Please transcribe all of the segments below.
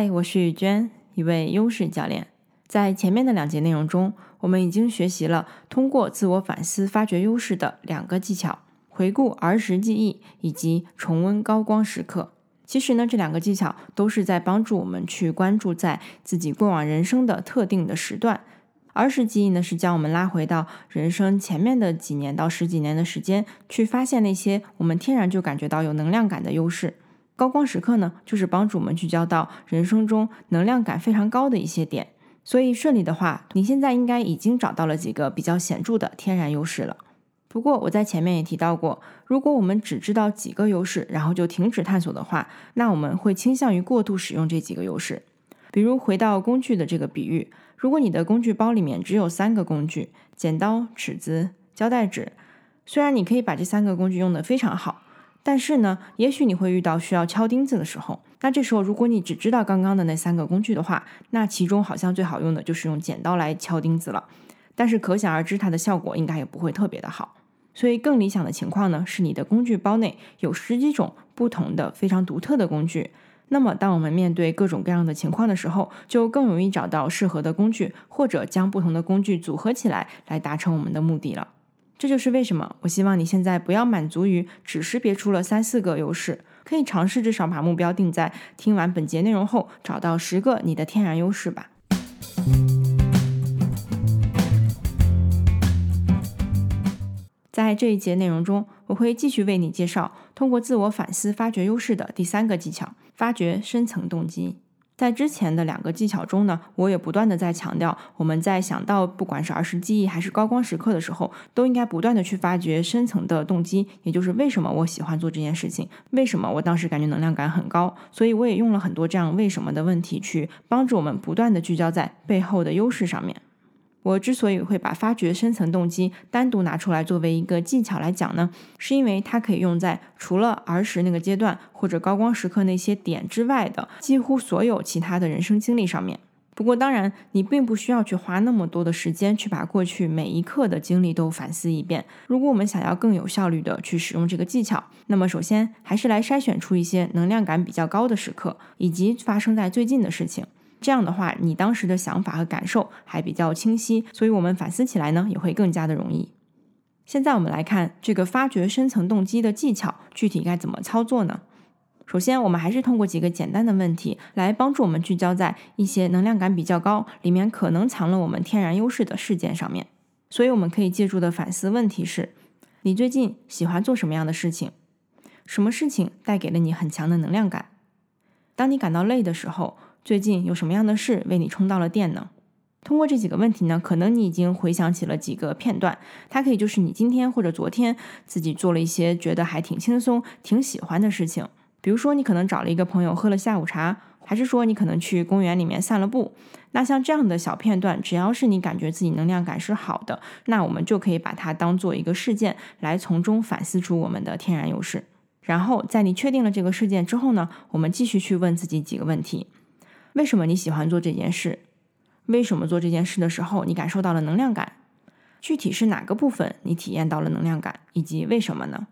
嗨，我是雨娟，一位优势教练。在前面的两节内容中，我们已经学习了通过自我反思发掘优势的两个技巧：回顾儿时记忆以及重温高光时刻。其实呢，这两个技巧都是在帮助我们去关注在自己过往人生的特定的时段。儿时记忆呢，是将我们拉回到人生前面的几年到十几年的时间，去发现那些我们天然就感觉到有能量感的优势。高光时刻呢，就是帮助我们聚焦到人生中能量感非常高的一些点。所以顺利的话，你现在应该已经找到了几个比较显著的天然优势了。不过我在前面也提到过，如果我们只知道几个优势，然后就停止探索的话，那我们会倾向于过度使用这几个优势。比如回到工具的这个比喻，如果你的工具包里面只有三个工具：剪刀、尺子、胶带纸，虽然你可以把这三个工具用得非常好。但是呢，也许你会遇到需要敲钉子的时候，那这时候如果你只知道刚刚的那三个工具的话，那其中好像最好用的就是用剪刀来敲钉子了。但是可想而知，它的效果应该也不会特别的好。所以更理想的情况呢，是你的工具包内有十几种不同的非常独特的工具。那么当我们面对各种各样的情况的时候，就更容易找到适合的工具，或者将不同的工具组合起来，来达成我们的目的了。这就是为什么我希望你现在不要满足于只识别出了三四个优势，可以尝试至少把目标定在听完本节内容后找到十个你的天然优势吧。在这一节内容中，我会继续为你介绍通过自我反思发掘优势的第三个技巧——发掘深层动机。在之前的两个技巧中呢，我也不断的在强调，我们在想到不管是儿时记忆还是高光时刻的时候，都应该不断的去发掘深层的动机，也就是为什么我喜欢做这件事情，为什么我当时感觉能量感很高，所以我也用了很多这样为什么的问题去帮助我们不断的聚焦在背后的优势上面。我之所以会把发掘深层动机单独拿出来作为一个技巧来讲呢，是因为它可以用在除了儿时那个阶段或者高光时刻那些点之外的几乎所有其他的人生经历上面。不过当然，你并不需要去花那么多的时间去把过去每一刻的经历都反思一遍。如果我们想要更有效率的去使用这个技巧，那么首先还是来筛选出一些能量感比较高的时刻，以及发生在最近的事情。这样的话，你当时的想法和感受还比较清晰，所以我们反思起来呢也会更加的容易。现在我们来看这个发掘深层动机的技巧，具体该怎么操作呢？首先，我们还是通过几个简单的问题来帮助我们聚焦在一些能量感比较高、里面可能藏了我们天然优势的事件上面。所以我们可以借助的反思问题是：你最近喜欢做什么样的事情？什么事情带给了你很强的能量感？当你感到累的时候？最近有什么样的事为你充到了电呢？通过这几个问题呢，可能你已经回想起了几个片段，它可以就是你今天或者昨天自己做了一些觉得还挺轻松、挺喜欢的事情。比如说，你可能找了一个朋友喝了下午茶，还是说你可能去公园里面散了步。那像这样的小片段，只要是你感觉自己能量感是好的，那我们就可以把它当做一个事件来从中反思出我们的天然优势。然后在你确定了这个事件之后呢，我们继续去问自己几个问题。为什么你喜欢做这件事？为什么做这件事的时候你感受到了能量感？具体是哪个部分你体验到了能量感？以及为什么呢？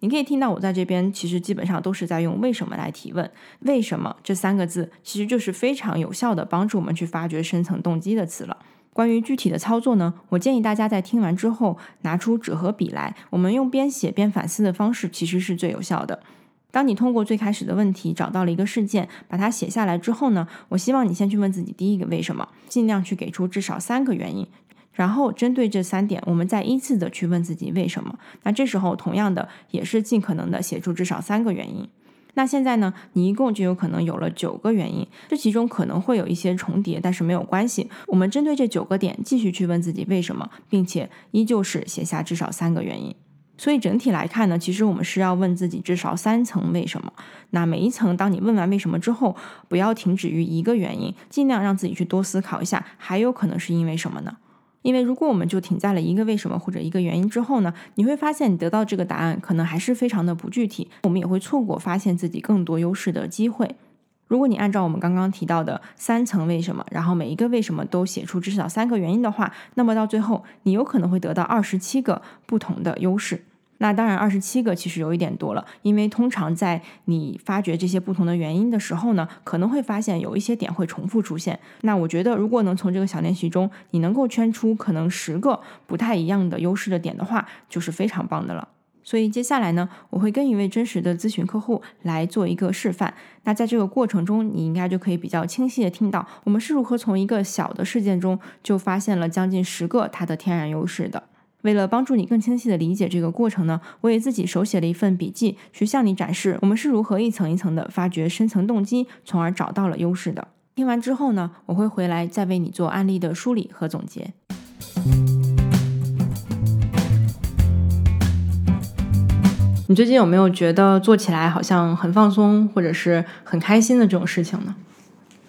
你可以听到我在这边其实基本上都是在用“为什么”来提问。为什么这三个字其实就是非常有效的帮助我们去发掘深层动机的词了。关于具体的操作呢，我建议大家在听完之后拿出纸和笔来，我们用边写边反思的方式其实是最有效的。当你通过最开始的问题找到了一个事件，把它写下来之后呢，我希望你先去问自己第一个为什么，尽量去给出至少三个原因，然后针对这三点，我们再依次的去问自己为什么。那这时候同样的也是尽可能的写出至少三个原因。那现在呢，你一共就有可能有了九个原因，这其中可能会有一些重叠，但是没有关系。我们针对这九个点继续去问自己为什么，并且依旧是写下至少三个原因。所以整体来看呢，其实我们是要问自己至少三层为什么。那每一层，当你问完为什么之后，不要停止于一个原因，尽量让自己去多思考一下，还有可能是因为什么呢？因为如果我们就停在了一个为什么或者一个原因之后呢，你会发现你得到这个答案可能还是非常的不具体，我们也会错过发现自己更多优势的机会。如果你按照我们刚刚提到的三层为什么，然后每一个为什么都写出至少三个原因的话，那么到最后你有可能会得到二十七个不同的优势。那当然，二十七个其实有一点多了，因为通常在你发掘这些不同的原因的时候呢，可能会发现有一些点会重复出现。那我觉得，如果能从这个小练习中，你能够圈出可能十个不太一样的优势的点的话，就是非常棒的了。所以接下来呢，我会跟一位真实的咨询客户来做一个示范。那在这个过程中，你应该就可以比较清晰的听到我们是如何从一个小的事件中就发现了将近十个它的天然优势的。为了帮助你更清晰的理解这个过程呢，我也自己手写了一份笔记，去向你展示我们是如何一层一层的发掘深层动机，从而找到了优势的。听完之后呢，我会回来再为你做案例的梳理和总结。你最近有没有觉得做起来好像很放松，或者是很开心的这种事情呢？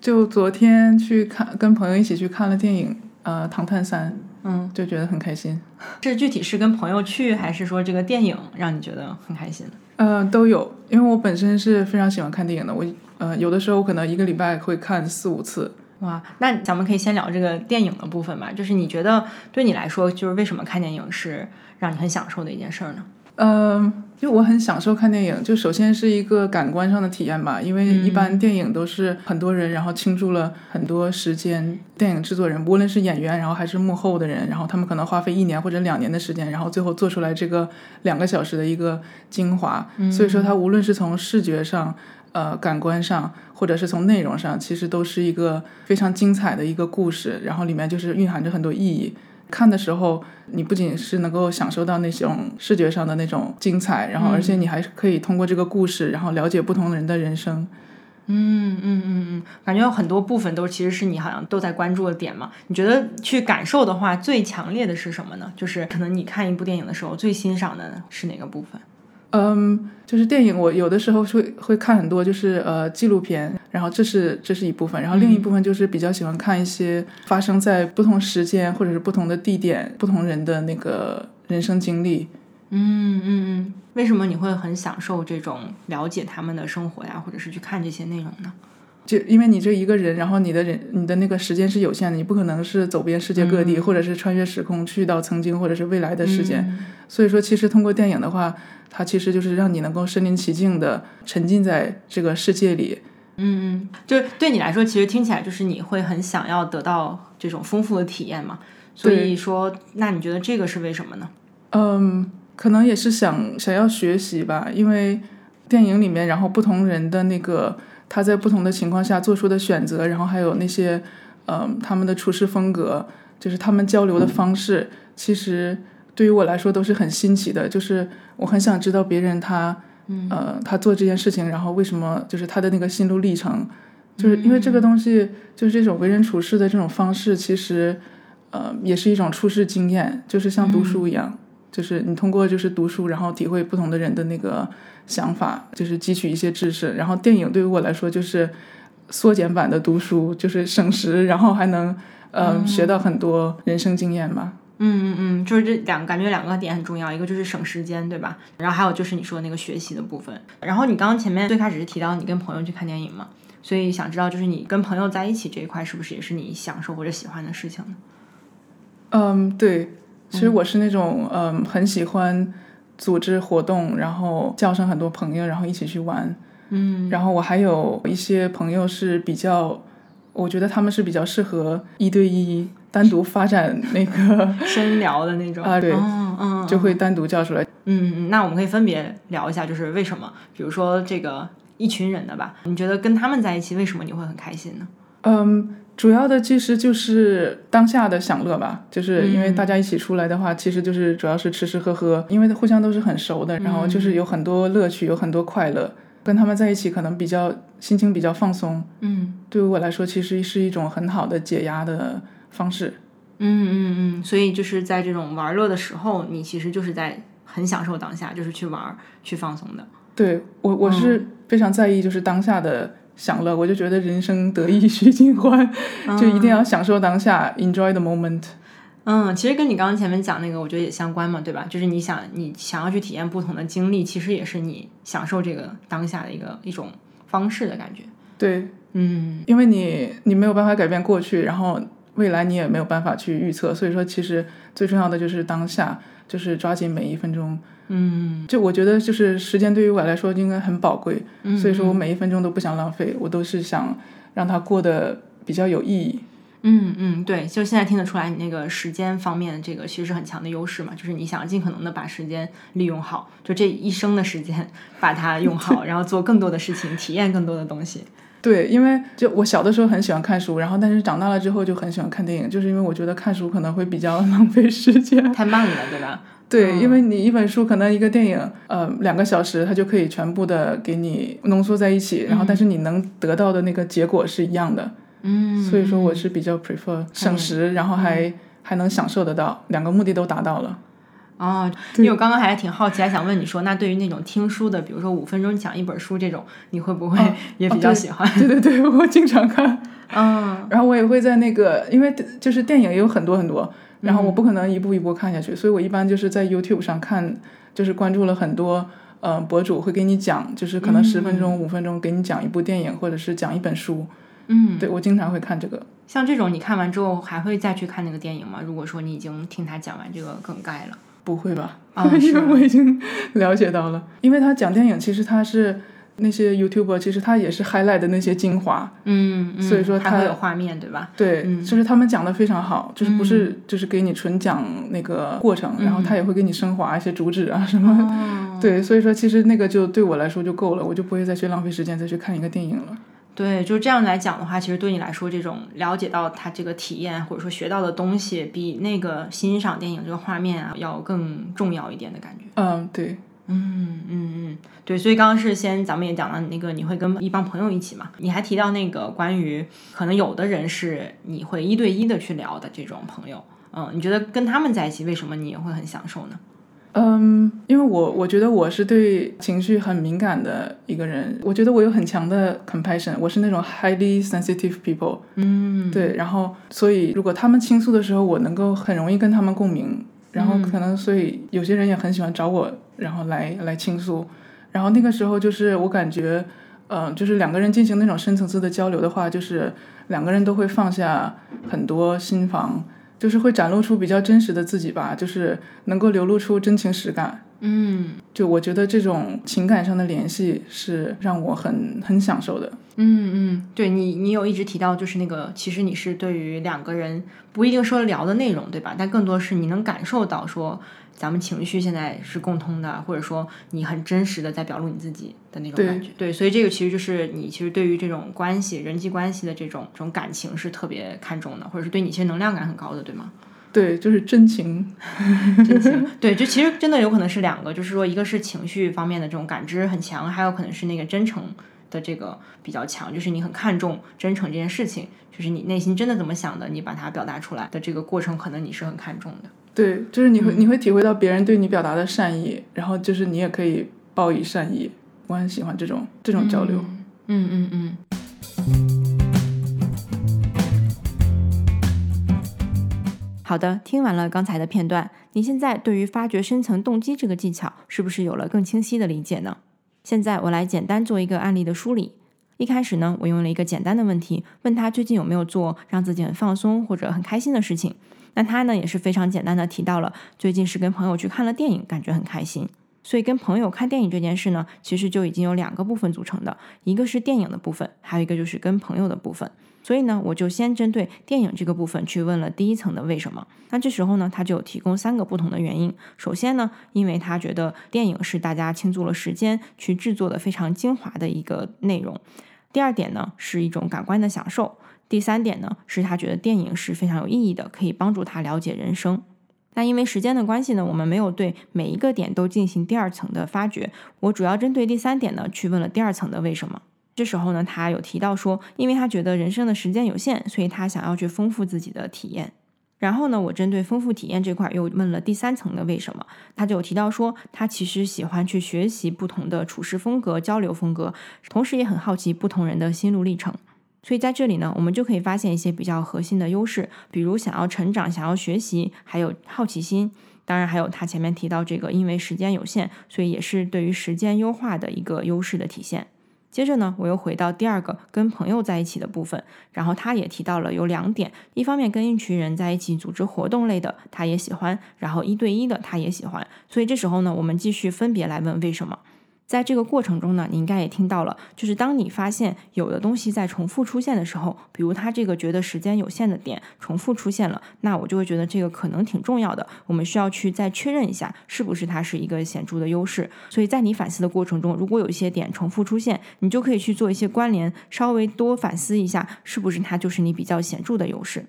就昨天去看，跟朋友一起去看了电影，呃，《唐探三》。嗯，就觉得很开心。这具体是跟朋友去，还是说这个电影让你觉得很开心？呃，都有。因为我本身是非常喜欢看电影的，我呃有的时候可能一个礼拜会看四五次。哇，那咱们可以先聊这个电影的部分吧。就是你觉得对你来说，就是为什么看电影是让你很享受的一件事儿呢？嗯，就我很享受看电影。就首先是一个感官上的体验吧，因为一般电影都是很多人，然后倾注了很多时间。电影制作人，无论是演员，然后还是幕后的人，然后他们可能花费一年或者两年的时间，然后最后做出来这个两个小时的一个精华。所以说，它无论是从视觉上、呃感官上，或者是从内容上，其实都是一个非常精彩的一个故事。然后里面就是蕴含着很多意义。看的时候，你不仅是能够享受到那种视觉上的那种精彩，然后而且你还可以通过这个故事，然后了解不同人的人生。嗯嗯嗯嗯，感觉有很多部分都其实是你好像都在关注的点嘛。你觉得去感受的话，最强烈的是什么呢？就是可能你看一部电影的时候，最欣赏的是哪个部分？嗯，就是电影，我有的时候会会看很多，就是呃纪录片，然后这是这是一部分，然后另一部分就是比较喜欢看一些发生在不同时间或者是不同的地点、不同人的那个人生经历。嗯嗯嗯，为什么你会很享受这种了解他们的生活呀，或者是去看这些内容呢？就因为你这一个人，然后你的人你的那个时间是有限的，你不可能是走遍世界各地，或者是穿越时空去到曾经或者是未来的时间。所以说，其实通过电影的话，它其实就是让你能够身临其境的沉浸在这个世界里。嗯嗯，就对你来说，其实听起来就是你会很想要得到这种丰富的体验嘛。所以说，那你觉得这个是为什么呢？嗯，可能也是想想要学习吧，因为电影里面，然后不同人的那个。他在不同的情况下做出的选择，然后还有那些，嗯，他们的处事风格，就是他们交流的方式，其实对于我来说都是很新奇的。就是我很想知道别人他，呃，他做这件事情，然后为什么，就是他的那个心路历程，就是因为这个东西，就是这种为人处事的这种方式，其实，呃，也是一种处世经验，就是像读书一样，就是你通过就是读书，然后体会不同的人的那个。想法就是汲取一些知识，然后电影对于我来说就是缩减版的读书，就是省时，然后还能呃学到很多人生经验吧。嗯嗯嗯，就是这两感觉两个点很重要，一个就是省时间，对吧？然后还有就是你说的那个学习的部分。然后你刚刚前面最开始是提到你跟朋友去看电影嘛，所以想知道就是你跟朋友在一起这一块是不是也是你享受或者喜欢的事情呢？嗯，对，其实我是那种嗯很喜欢。组织活动，然后叫上很多朋友，然后一起去玩。嗯，然后我还有一些朋友是比较，我觉得他们是比较适合一对一单独发展那个 深聊的那种 啊，对，嗯嗯，就会单独叫出来。嗯嗯，那我们可以分别聊一下，就是为什么？比如说这个一群人的吧，你觉得跟他们在一起，为什么你会很开心呢？嗯。主要的其实就是当下的享乐吧，就是因为大家一起出来的话，其实就是主要是吃吃喝喝，因为互相都是很熟的，然后就是有很多乐趣，有很多快乐，跟他们在一起可能比较心情比较放松。嗯，对于我来说，其实是一种很好的解压的方式。嗯嗯嗯，所以就是在这种玩乐的时候，你其实就是在很享受当下，就是去玩去放松的。对我，我是非常在意就是当下的。享乐，我就觉得人生得意须尽欢，就一定要享受当下，enjoy the moment。嗯，其实跟你刚刚前面讲那个，我觉得也相关嘛，对吧？就是你想你想要去体验不同的经历，其实也是你享受这个当下的一个一种方式的感觉。对，嗯，因为你你没有办法改变过去，然后未来你也没有办法去预测。所以说，其实最重要的就是当下，就是抓紧每一分钟。嗯就我觉得，就是时间对于我来说应该很宝贵，嗯所以说我每一分钟都不想浪费，我都是想让它过得比较有意义。嗯嗯，对，就现在听得出来，你那个时间方面这个其实是很强的优势嘛，就是你想尽可能的把时间利用好，就这一生的时间把它用好，然后做更多的事情，体验更多的东西。对，因为就我小的时候很喜欢看书，然后但是长大了之后就很喜欢看电影，就是因为我觉得看书可能会比较 浪费时间。太慢了，对吧？对，因为你一本书可能一个电影，呃，两个小时它就可以全部的给你浓缩在一起，然后但是你能得到的那个结果是一样的。嗯，所以说我是比较 prefer 省时，然后还还能享受得到，两个目的都达到了。哦，因为我刚刚还挺好奇，还想问你说，那对于那种听书的，比如说五分钟讲一本书这种，你会不会也比较喜欢？对对对，我经常看。嗯，然后我也会在那个，因为就是电影也有很多很多，然后我不可能一步一步看下去，所以我一般就是在 YouTube 上看，就是关注了很多呃博主会给你讲，就是可能十分钟、五分钟给你讲一部电影，或者是讲一本书。嗯，对我经常会看这个。像这种你看完之后还会再去看那个电影吗？如果说你已经听他讲完这个梗概了，不会吧？啊因为我已经了解到了，因为他讲电影，其实他是那些 YouTuber，其实他也是 highlight 的那些精华。嗯，嗯所以说他还会有画面，对吧？对，嗯就是他们讲的非常好，就是不是就是给你纯讲那个过程，然后他也会给你升华一些主旨啊什么。哦，对，所以说其实那个就对我来说就够了，我就不会再去浪费时间再去看一个电影了。对，就这样来讲的话，其实对你来说，这种了解到他这个体验或者说学到的东西，比那个欣赏电影这个画面啊要更重要一点的感觉。嗯，对，嗯嗯嗯，对，所以刚刚是先咱们也讲了那个你会跟一帮朋友一起嘛，你还提到那个关于可能有的人是你会一对一的去聊的这种朋友，嗯，你觉得跟他们在一起，为什么你也会很享受呢？嗯，因为我我觉得我是对情绪很敏感的一个人，我觉得我有很强的 compassion，我是那种 highly sensitive people。嗯，对，然后所以如果他们倾诉的时候，我能够很容易跟他们共鸣，然后可能所以有些人也很喜欢找我，然后来来倾诉，然后那个时候就是我感觉，嗯、就是两个人进行那种深层次的交流的话，就是两个人都会放下很多心防，就是会展露出比较真实的自己吧，就是能够流露出真情实感。嗯就我觉得这种情感上的联系是让我很很享受的。嗯嗯，对你，你有一直提到，就是那个，其实你是对于两个人不一定说聊的内容，对吧？但更多是你能感受到说，咱们情绪现在是共通的，或者说你很真实的在表露你自己的那种感觉。对，所以这个其实就是你其实对于这种关系、人际关系的这种这种感情是特别看重的，或者是对你其实能量感很高的，对吗？对，就是真情。真情，对，就其实真的有可能是两个，就是说一个是情绪方面的这种感知很强，还有可能是那个真诚的这个比较强，就是你很看重真诚这件事情，就是你内心真的怎么想的，你把它表达出来的这个过程，可能你是很看重的。对，就是你会、你会体会到别人对你表达的善意，然后就是你也可以报以善意。我很喜欢这种这种交流。嗯嗯嗯。好的，听完了刚才的片段，你现在对于发掘深层动机这个技巧是不是有了更清晰的理解呢？现在我来简单做一个案例的梳理。一开始呢，我用了一个简单的问题，问他最近有没有做让自己很放松或者很开心的事情。那他呢也是非常简单的提到了最近是跟朋友去看了电影，感觉很开心。所以跟朋友看电影这件事呢，其实就已经有两个部分组成的，一个是电影的部分，还有一个就是跟朋友的部分。所以呢，我就先针对电影这个部分去问了第一层的为什么。那这时候呢，他就提供三个不同的原因。首先呢，因为他觉得电影是大家倾注了时间去制作的非常精华的一个内容。第二点呢，是一种感官的享受。第三点呢，是他觉得电影是非常有意义的，可以帮助他了解人生。那因为时间的关系呢，我们没有对每一个点都进行第二层的发掘。我主要针对第三点呢，去问了第二层的为什么。这时候呢，他有提到说，因为他觉得人生的时间有限，所以他想要去丰富自己的体验。然后呢，我针对丰富体验这块又问了第三层的为什么，他就有提到说，他其实喜欢去学习不同的处事风格、交流风格，同时也很好奇不同人的心路历程。所以在这里呢，我们就可以发现一些比较核心的优势，比如想要成长、想要学习，还有好奇心。当然，还有他前面提到这个，因为时间有限，所以也是对于时间优化的一个优势的体现。接着呢，我又回到第二个跟朋友在一起的部分，然后他也提到了有两点：一方面跟一群人在一起组织活动类的，他也喜欢；然后一对一的，他也喜欢。所以这时候呢，我们继续分别来问为什么。在这个过程中呢，你应该也听到了，就是当你发现有的东西在重复出现的时候，比如它这个觉得时间有限的点重复出现了，那我就会觉得这个可能挺重要的，我们需要去再确认一下，是不是它是一个显著的优势。所以在你反思的过程中，如果有一些点重复出现，你就可以去做一些关联，稍微多反思一下，是不是它就是你比较显著的优势。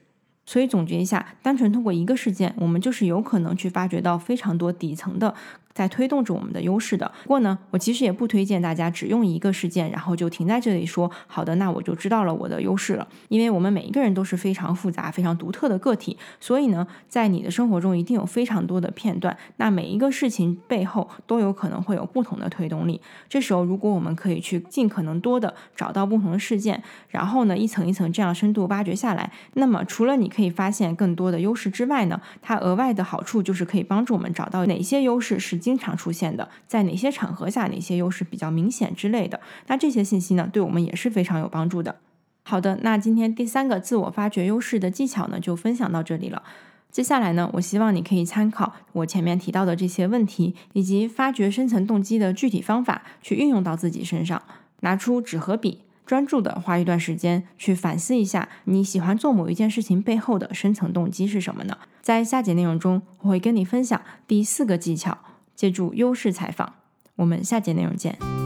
所以总结一下，单纯通过一个事件，我们就是有可能去发掘到非常多底层的。在推动着我们的优势的。不过呢，我其实也不推荐大家只用一个事件，然后就停在这里说好的，那我就知道了我的优势了。因为我们每一个人都是非常复杂、非常独特的个体，所以呢，在你的生活中一定有非常多的片段。那每一个事情背后都有可能会有不同的推动力。这时候，如果我们可以去尽可能多的找到不同的事件，然后呢，一层一层这样深度挖掘下来，那么除了你可以发现更多的优势之外呢，它额外的好处就是可以帮助我们找到哪些优势是。经常出现的，在哪些场合下，哪些优势比较明显之类的，那这些信息呢，对我们也是非常有帮助的。好的，那今天第三个自我发掘优势的技巧呢，就分享到这里了。接下来呢，我希望你可以参考我前面提到的这些问题，以及发掘深层动机的具体方法，去运用到自己身上，拿出纸和笔。专注的花一段时间去反思一下，你喜欢做某一件事情背后的深层动机是什么呢？在下节内容中，我会跟你分享第四个技巧。借助优势采访，我们下节内容见。